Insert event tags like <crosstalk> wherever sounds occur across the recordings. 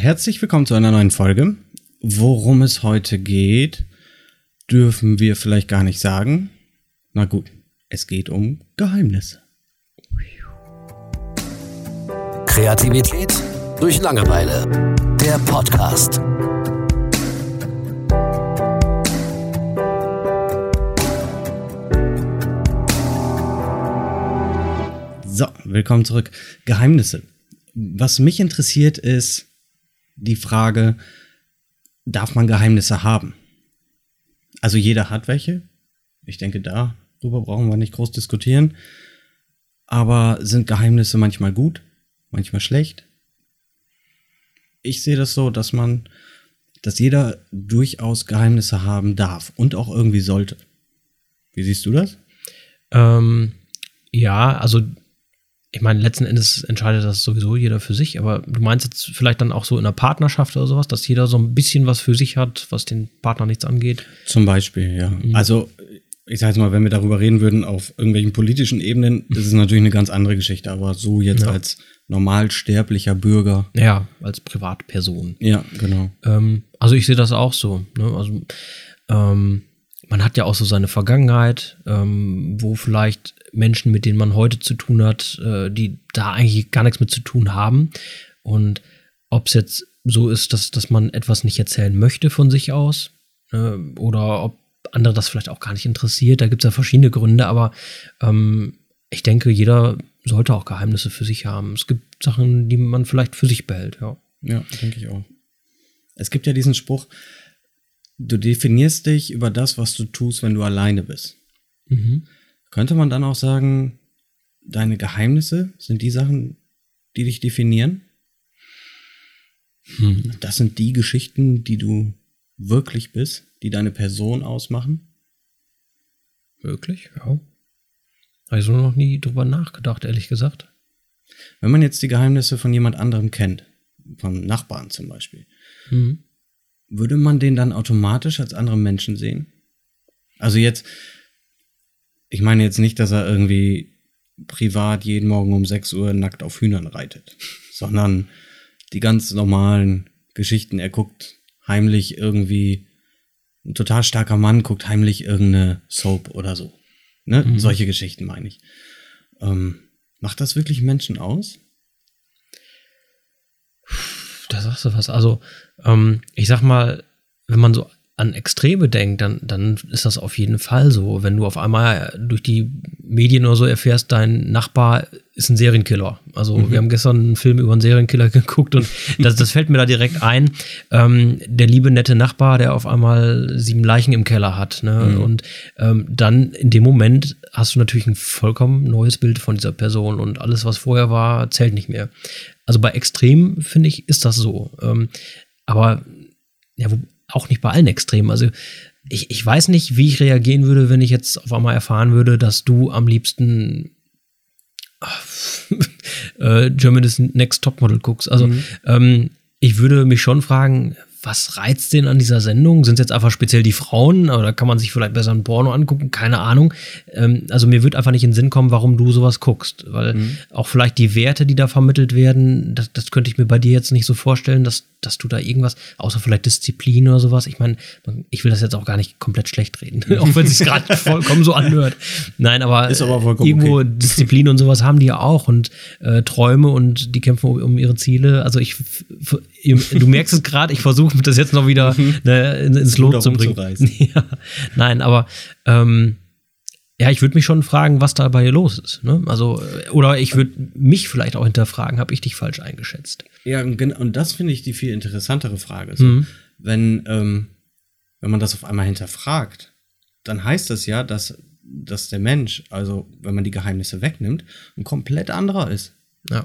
herzlich willkommen zu einer neuen Folge. Worum es heute geht, dürfen wir vielleicht gar nicht sagen. Na gut, es geht um Geheimnisse. Kreativität durch Langeweile. Der Podcast. So, willkommen zurück. Geheimnisse. Was mich interessiert ist die Frage, darf man Geheimnisse haben? Also jeder hat welche. Ich denke, darüber brauchen wir nicht groß diskutieren. Aber sind Geheimnisse manchmal gut, manchmal schlecht? Ich sehe das so, dass man, dass jeder durchaus Geheimnisse haben darf und auch irgendwie sollte. Wie siehst du das? Ähm, ja, also ich meine, letzten Endes entscheidet das sowieso jeder für sich, aber du meinst jetzt vielleicht dann auch so in einer Partnerschaft oder sowas, dass jeder so ein bisschen was für sich hat, was den Partner nichts angeht? Zum Beispiel, ja. Mhm. Also, ich sage jetzt mal, wenn wir darüber reden würden auf irgendwelchen politischen Ebenen, <laughs> das ist natürlich eine ganz andere Geschichte, aber so jetzt ja. als normalsterblicher Bürger. Ja, als Privatperson. Ja, genau. Ähm, also ich sehe das auch so. Ne? Also ähm, man hat ja auch so seine Vergangenheit, ähm, wo vielleicht Menschen, mit denen man heute zu tun hat, äh, die da eigentlich gar nichts mit zu tun haben. Und ob es jetzt so ist, dass, dass man etwas nicht erzählen möchte von sich aus äh, oder ob andere das vielleicht auch gar nicht interessiert, da gibt es ja verschiedene Gründe, aber ähm, ich denke, jeder sollte auch Geheimnisse für sich haben. Es gibt Sachen, die man vielleicht für sich behält, ja. Ja, denke ich auch. Es gibt ja diesen Spruch, du definierst dich über das, was du tust, wenn du alleine bist. Mhm. Könnte man dann auch sagen, deine Geheimnisse sind die Sachen, die dich definieren? Hm. Das sind die Geschichten, die du wirklich bist, die deine Person ausmachen? Wirklich, ja. Habe ich so noch nie drüber nachgedacht, ehrlich gesagt. Wenn man jetzt die Geheimnisse von jemand anderem kennt, von Nachbarn zum Beispiel, mhm. Würde man den dann automatisch als anderen Menschen sehen? Also jetzt, ich meine jetzt nicht, dass er irgendwie privat jeden Morgen um 6 Uhr nackt auf Hühnern reitet, <laughs> sondern die ganz normalen Geschichten. Er guckt heimlich irgendwie, ein total starker Mann guckt heimlich irgendeine Soap oder so. Ne? Mhm. Solche Geschichten meine ich. Ähm, macht das wirklich Menschen aus? Da sagst du was. Also, ähm, ich sag mal, wenn man so an Extreme denkt, dann, dann ist das auf jeden Fall so. Wenn du auf einmal durch die Medien oder so erfährst, dein Nachbar ist ein Serienkiller. Also mhm. wir haben gestern einen Film über einen Serienkiller <laughs> geguckt und das, das fällt mir da direkt ein. Ähm, der liebe nette Nachbar, der auf einmal sieben Leichen im Keller hat. Ne? Mhm. Und ähm, dann in dem Moment hast du natürlich ein vollkommen neues Bild von dieser Person und alles, was vorher war, zählt nicht mehr. Also bei Extrem, finde ich, ist das so. Ähm, aber ja, auch nicht bei allen Extremen. Also ich, ich weiß nicht, wie ich reagieren würde, wenn ich jetzt auf einmal erfahren würde, dass du am liebsten <laughs> äh, Germany's Next Topmodel guckst. Also mhm. ähm, ich würde mich schon fragen, was reizt den an dieser Sendung? Sind es jetzt einfach speziell die Frauen oder kann man sich vielleicht besser ein Porno angucken? Keine Ahnung. Ähm, also mir wird einfach nicht in den Sinn kommen, warum du sowas guckst. Weil mhm. auch vielleicht die Werte, die da vermittelt werden, das, das könnte ich mir bei dir jetzt nicht so vorstellen, dass, dass du da irgendwas, außer vielleicht Disziplin oder sowas. Ich meine, ich will das jetzt auch gar nicht komplett schlecht reden, <laughs> auch wenn es sich gerade <laughs> vollkommen so anhört. Nein, aber, aber irgendwo okay. Disziplin und sowas haben die ja auch und äh, Träume und die kämpfen um, um ihre Ziele. Also ich, du merkst es gerade, ich versuche das jetzt noch wieder mhm. ne, ins Lot zu bringen. <laughs> Ja, nein, aber ähm, ja, ich würde mich schon fragen, was dabei los ist. Ne? Also, oder ich würde mich vielleicht auch hinterfragen, habe ich dich falsch eingeschätzt? Ja, und das finde ich die viel interessantere Frage. So, mhm. Wenn, ähm, wenn man das auf einmal hinterfragt, dann heißt das ja, dass, dass der Mensch, also wenn man die Geheimnisse wegnimmt, ein komplett anderer ist. Ja.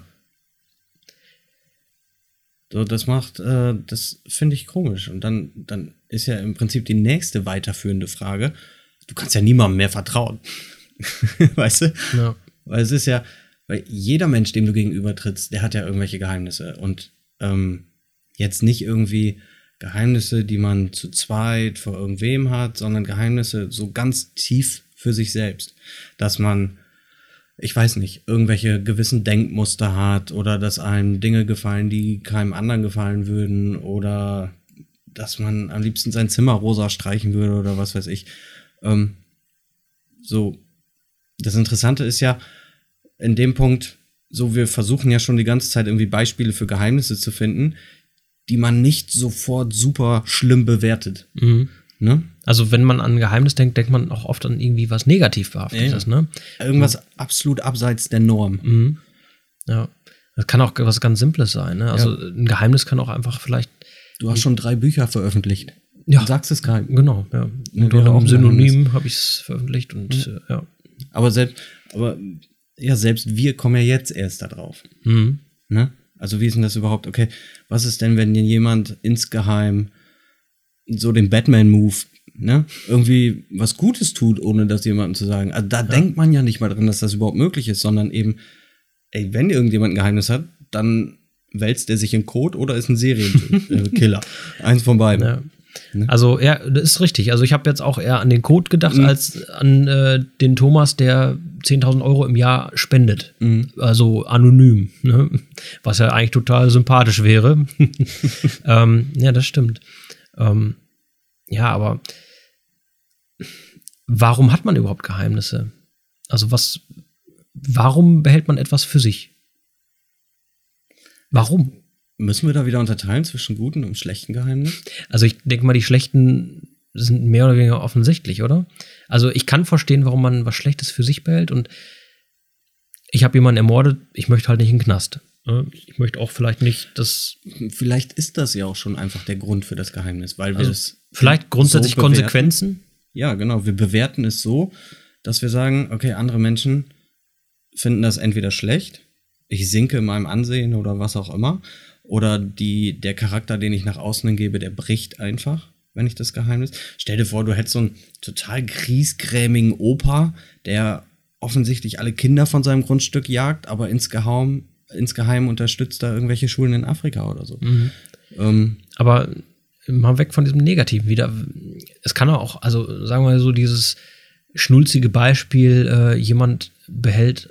So, das macht, äh, das finde ich komisch. Und dann, dann ist ja im Prinzip die nächste weiterführende Frage. Du kannst ja niemandem mehr vertrauen. <laughs> weißt du? Ja. Weil es ist ja, weil jeder Mensch, dem du gegenüber trittst, der hat ja irgendwelche Geheimnisse. Und ähm, jetzt nicht irgendwie Geheimnisse, die man zu zweit vor irgendwem hat, sondern Geheimnisse so ganz tief für sich selbst. Dass man ich weiß nicht, irgendwelche gewissen Denkmuster hat oder dass einem Dinge gefallen, die keinem anderen gefallen würden oder dass man am liebsten sein Zimmer rosa streichen würde oder was weiß ich. Ähm, so, das Interessante ist ja, in dem Punkt, so wir versuchen ja schon die ganze Zeit irgendwie Beispiele für Geheimnisse zu finden, die man nicht sofort super schlimm bewertet. Mhm. Ne? Also wenn man an Geheimnis denkt, denkt man auch oft an irgendwie was negativ behaftetes, ja. ne? Irgendwas ja. absolut abseits der Norm. Mhm. Ja. Das kann auch was ganz Simples sein, ne? Also ja. ein Geheimnis kann auch einfach vielleicht. Du hast schon drei Bücher veröffentlicht. Ja. Du sagst es keinem. Genau, ja. Und oder auch Synonym habe ich es veröffentlicht und mhm. ja. Aber selbst, aber ja, selbst wir kommen ja jetzt erst da drauf. Mhm. Ne? Also wie ist denn das überhaupt? Okay, was ist denn, wenn jemand insgeheim so den Batman-Move, ne, irgendwie was Gutes tut, ohne das jemandem zu sagen. Also da ja. denkt man ja nicht mal dran, dass das überhaupt möglich ist, sondern eben, ey, wenn irgendjemand ein Geheimnis hat, dann wälzt er sich in Code oder ist ein Serienkiller. <laughs> Eins von beiden. Ja. Ne? Also, ja, das ist richtig. Also, ich habe jetzt auch eher an den Code gedacht, mhm. als an äh, den Thomas, der 10.000 Euro im Jahr spendet. Mhm. Also anonym. Ne? Was ja eigentlich total sympathisch wäre. <laughs> ähm, ja, das stimmt. Ähm, ja, aber warum hat man überhaupt Geheimnisse? Also was, warum behält man etwas für sich? Warum? Müssen wir da wieder unterteilen zwischen guten und schlechten Geheimnissen? Also ich denke mal, die schlechten sind mehr oder weniger offensichtlich, oder? Also ich kann verstehen, warum man was Schlechtes für sich behält und ich habe jemanden ermordet, ich möchte halt nicht in den Knast. Ne? Ich möchte auch vielleicht nicht, dass. Vielleicht ist das ja auch schon einfach der Grund für das Geheimnis, weil wir also es. Vielleicht grundsätzlich so Konsequenzen? Ja, genau. Wir bewerten es so, dass wir sagen, okay, andere Menschen finden das entweder schlecht, ich sinke in meinem Ansehen oder was auch immer, oder die, der Charakter, den ich nach außen gebe, der bricht einfach, wenn ich das Geheimnis. Stell dir vor, du hättest so einen total griesgrämigen Opa, der offensichtlich alle Kinder von seinem Grundstück jagt, aber insgeheim insgeheim unterstützt da irgendwelche Schulen in Afrika oder so. Mhm. Ähm, Aber mal weg von diesem Negativen wieder. Es kann auch, also sagen wir mal so, dieses schnulzige Beispiel, äh, jemand behält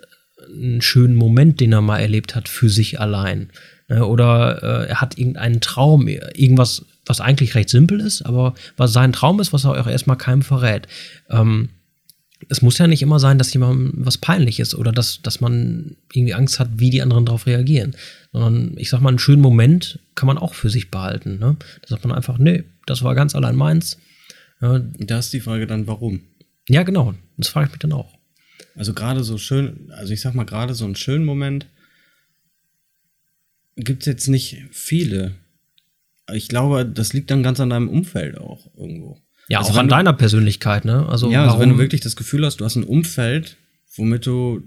einen schönen Moment, den er mal erlebt hat, für sich allein. Ne? Oder äh, er hat irgendeinen Traum, irgendwas, was eigentlich recht simpel ist, aber was sein Traum ist, was er auch erstmal keinem verrät. Ähm, es muss ja nicht immer sein, dass jemandem was peinlich ist oder dass, dass man irgendwie Angst hat, wie die anderen darauf reagieren. Sondern ich sag mal, einen schönen Moment kann man auch für sich behalten. Ne? Da sagt man einfach, nee, das war ganz allein meins. Ja, da ist die Frage dann, warum? Ja, genau. Das frage ich mich dann auch. Also gerade so schön, also ich sag mal, gerade so einen schönen Moment gibt es jetzt nicht viele. Ich glaube, das liegt dann ganz an deinem Umfeld auch irgendwo. Ja, also auch an deiner Persönlichkeit, ne? Also, ja, also wenn du wirklich das Gefühl hast, du hast ein Umfeld, womit du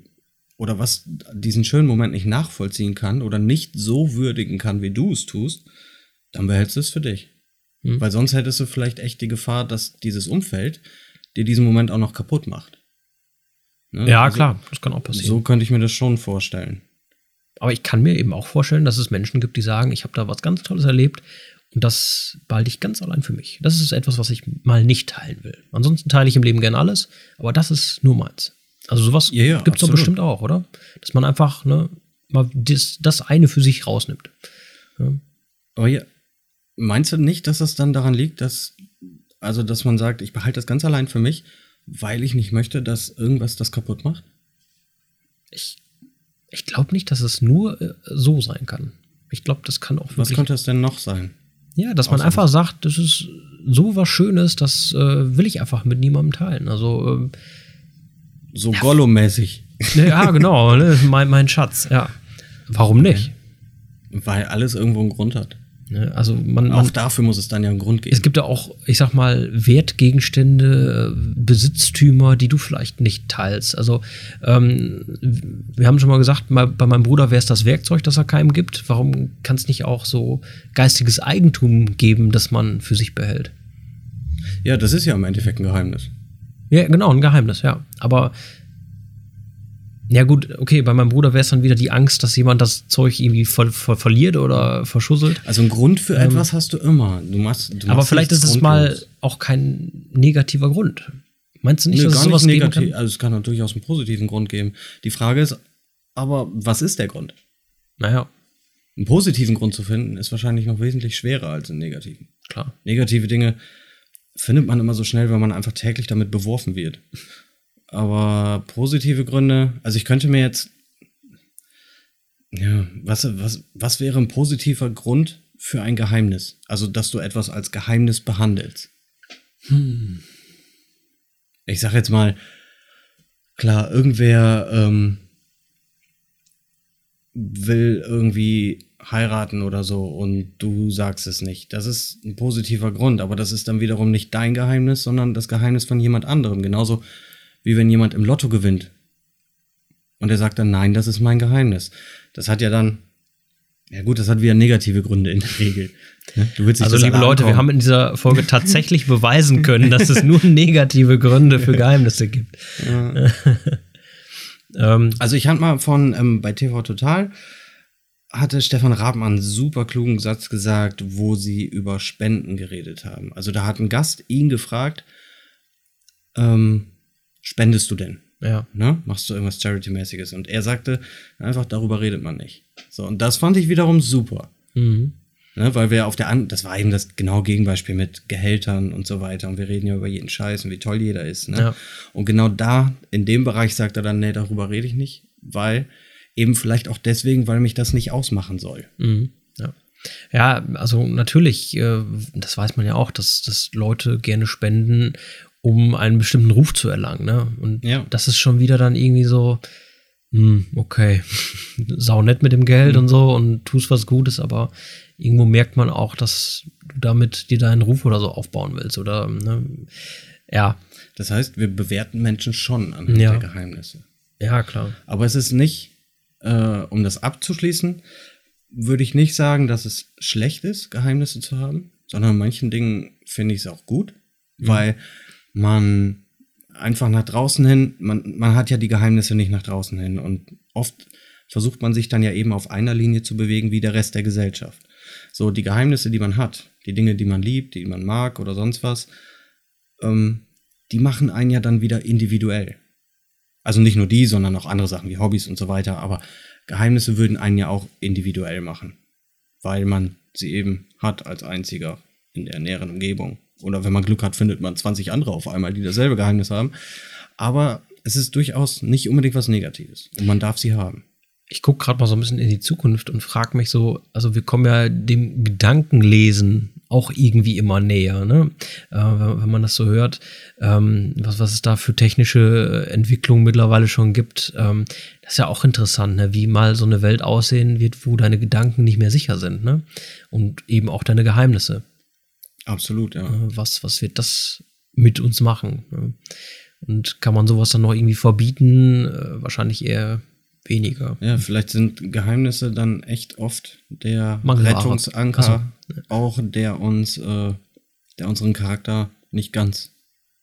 oder was diesen schönen Moment nicht nachvollziehen kann oder nicht so würdigen kann, wie du es tust, dann behältst du es für dich. Hm. Weil sonst hättest du vielleicht echt die Gefahr, dass dieses Umfeld dir diesen Moment auch noch kaputt macht. Ne? Ja, also, klar, das kann auch passieren. So könnte ich mir das schon vorstellen. Aber ich kann mir eben auch vorstellen, dass es Menschen gibt, die sagen, ich habe da was ganz Tolles erlebt und das behalte ich ganz allein für mich. Das ist etwas, was ich mal nicht teilen will. Ansonsten teile ich im Leben gern alles, aber das ist nur meins. Also sowas ja, ja, gibt es doch bestimmt auch, oder? Dass man einfach ne, mal das, das eine für sich rausnimmt. Ja. Aber ja, meinst du nicht, dass das dann daran liegt, dass, also dass man sagt, ich behalte das ganz allein für mich, weil ich nicht möchte, dass irgendwas das kaputt macht? Ich, ich glaube nicht, dass es nur äh, so sein kann. Ich glaube, das kann auch Was könnte es denn noch sein? Ja, dass man einfach sagt, das ist so was Schönes, das äh, will ich einfach mit niemandem teilen. Also ähm, so ja, Gollum-mäßig. Ja, <laughs> genau, ne? mein, mein Schatz, ja. Warum nicht? Weil alles irgendwo einen Grund hat. Ne? Also man, auch man, dafür muss es dann ja einen Grund geben. Es gibt ja auch, ich sag mal, Wertgegenstände, Besitztümer, die du vielleicht nicht teilst. Also ähm, wir haben schon mal gesagt, bei meinem Bruder wäre es das Werkzeug, das er keinem gibt. Warum kann es nicht auch so geistiges Eigentum geben, das man für sich behält? Ja, das ist ja im Endeffekt ein Geheimnis. Ja, genau, ein Geheimnis, ja. Aber ja, gut, okay, bei meinem Bruder wäre es dann wieder die Angst, dass jemand das Zeug irgendwie ver ver verliert oder verschusselt. Also ein Grund für ähm, etwas hast du immer. Du machst, du aber vielleicht ist es mal auch kein negativer Grund. Meinst du nicht, Nö, dass es gar sowas nicht geben negativ. kann? Also es kann auch durchaus einen positiven Grund geben. Die Frage ist aber, was ist der Grund? Naja, Einen positiven Grund zu finden, ist wahrscheinlich noch wesentlich schwerer als einen negativen. klar. Negative Dinge findet man immer so schnell, weil man einfach täglich damit beworfen wird. Aber positive Gründe, also ich könnte mir jetzt, ja, was, was, was wäre ein positiver Grund für ein Geheimnis? Also, dass du etwas als Geheimnis behandelst. Ich sag jetzt mal, klar, irgendwer ähm, will irgendwie heiraten oder so und du sagst es nicht. Das ist ein positiver Grund, aber das ist dann wiederum nicht dein Geheimnis, sondern das Geheimnis von jemand anderem. Genauso wie wenn jemand im Lotto gewinnt und er sagt dann, nein, das ist mein Geheimnis. Das hat ja dann, ja gut, das hat wieder negative Gründe in der Regel. Du willst nicht, Also, liebe Leute, wir haben in dieser Folge <laughs> tatsächlich beweisen können, dass es nur negative Gründe für Geheimnisse gibt. <laughs> ähm, Also ich hatte mal von ähm, bei TV Total hatte Stefan Raben einen super klugen Satz gesagt, wo sie über Spenden geredet haben. Also da hat ein Gast ihn gefragt, ähm, spendest du denn? ja. Ne? Machst du irgendwas Charity-mäßiges? Und er sagte, einfach darüber redet man nicht. So, und das fand ich wiederum super. Mhm. Ne, weil wir auf der an das war eben das genaue Gegenbeispiel mit Gehältern und so weiter. Und wir reden ja über jeden Scheiß und wie toll jeder ist. Ne? Ja. Und genau da, in dem Bereich sagt er dann, nee, darüber rede ich nicht, weil eben vielleicht auch deswegen, weil mich das nicht ausmachen soll. Mhm. Ja. ja, also natürlich, äh, das weiß man ja auch, dass, dass Leute gerne spenden, um einen bestimmten Ruf zu erlangen. Ne? Und Ja. das ist schon wieder dann irgendwie so, hm, okay, <laughs> sau nett mit dem Geld und so und tust was Gutes, aber irgendwo merkt man auch, dass du damit dir deinen Ruf oder so aufbauen willst. Oder ne? ja, Das heißt, wir bewerten Menschen schon anhand Ja. der Geheimnisse. ja, klar. Aber es ist nicht, äh, um das abzuschließen, würde ich nicht sagen, dass es schlecht ist, Geheimnisse zu haben, sondern manchen Dingen finde ich es auch gut, weil man einfach nach draußen hin, man, man hat ja die Geheimnisse nicht nach draußen hin und oft versucht man sich dann ja eben auf einer Linie zu bewegen wie der Rest der Gesellschaft. So, die Geheimnisse, die man hat, die Dinge, die man liebt, die man mag oder sonst was, ähm, die machen einen ja dann wieder individuell. Also nicht nur die, sondern auch andere Sachen wie Hobbys und so weiter. Aber Geheimnisse würden einen ja auch individuell machen, weil man sie eben hat als einziger in der näheren Umgebung. Oder wenn man Glück hat, findet man 20 andere auf einmal, die dasselbe Geheimnis haben. Aber es ist durchaus nicht unbedingt was Negatives. Und man darf sie haben. ich gucke gerade mal so ein bisschen in die Zukunft und frage mich so, also wir kommen ja dem Gedankenlesen auch irgendwie immer näher, ne? Äh, wenn, man das so hört, ähm, was, was es da für technische Entwicklungen mittlerweile schon gibt, ähm, das ist ja auch interessant, ne? wie mal so eine Welt aussehen wird, wo deine Gedanken nicht mehr sicher sind, ne? Und eben auch deine Geheimnisse. Absolut, ja. Äh, was, was wird das mit uns machen? Ne? Und kann man sowas dann noch irgendwie verbieten? Äh, wahrscheinlich eher weniger. Ja, vielleicht sind Geheimnisse dann echt oft der Mangelware. Rettungsanker, auch der uns, äh, der unseren Charakter nicht ganz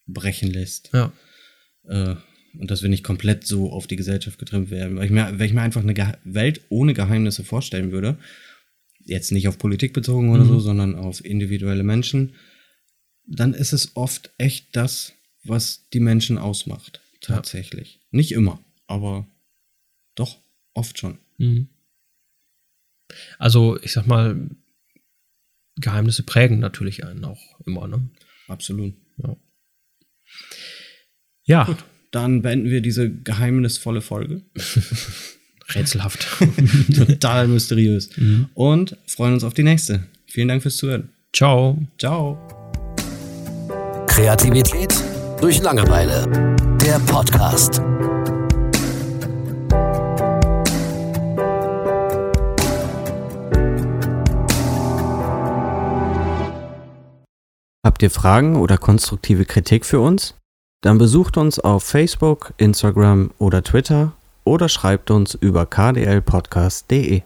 brechen lässt. Ja. äh, und dass wir nicht komplett so auf die Gesellschaft getrimmt werden. Weil ich mir, wenn ich mir einfach eine Ge Welt ohne Geheimnisse vorstellen würde, jetzt nicht auf Politik bezogen oder so, sondern auf individuelle Menschen, dann ist es oft echt das, was die Menschen ausmacht. Tatsächlich. Nicht immer, aber doch, oft schon. Mhm. Also, ich sag mal, Geheimnisse prägen natürlich einen auch immer, ne? Absolut. Ja. Ja, Gut, dann beenden wir diese geheimnisvolle Folge. <laughs> rätselhaft. <laughs> Total mysteriös. Und freuen uns auf die nächste. Vielen Dank fürs Zuhören. Ciao. Ciao. Kreativität durch Langeweile. Der Podcast. Habt ihr Fragen oder konstruktive Kritik für uns? Dann besucht uns auf Facebook, Instagram oder Twitter oder schreibt uns über kdlpodcast.de.